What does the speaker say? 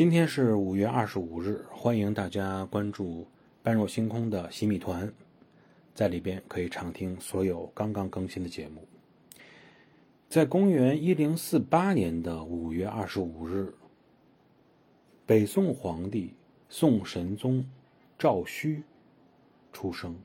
今天是五月二十五日，欢迎大家关注般若星空的洗米团，在里边可以畅听所有刚刚更新的节目。在公元一零四八年的五月二十五日，北宋皇帝宋神宗赵顼出生。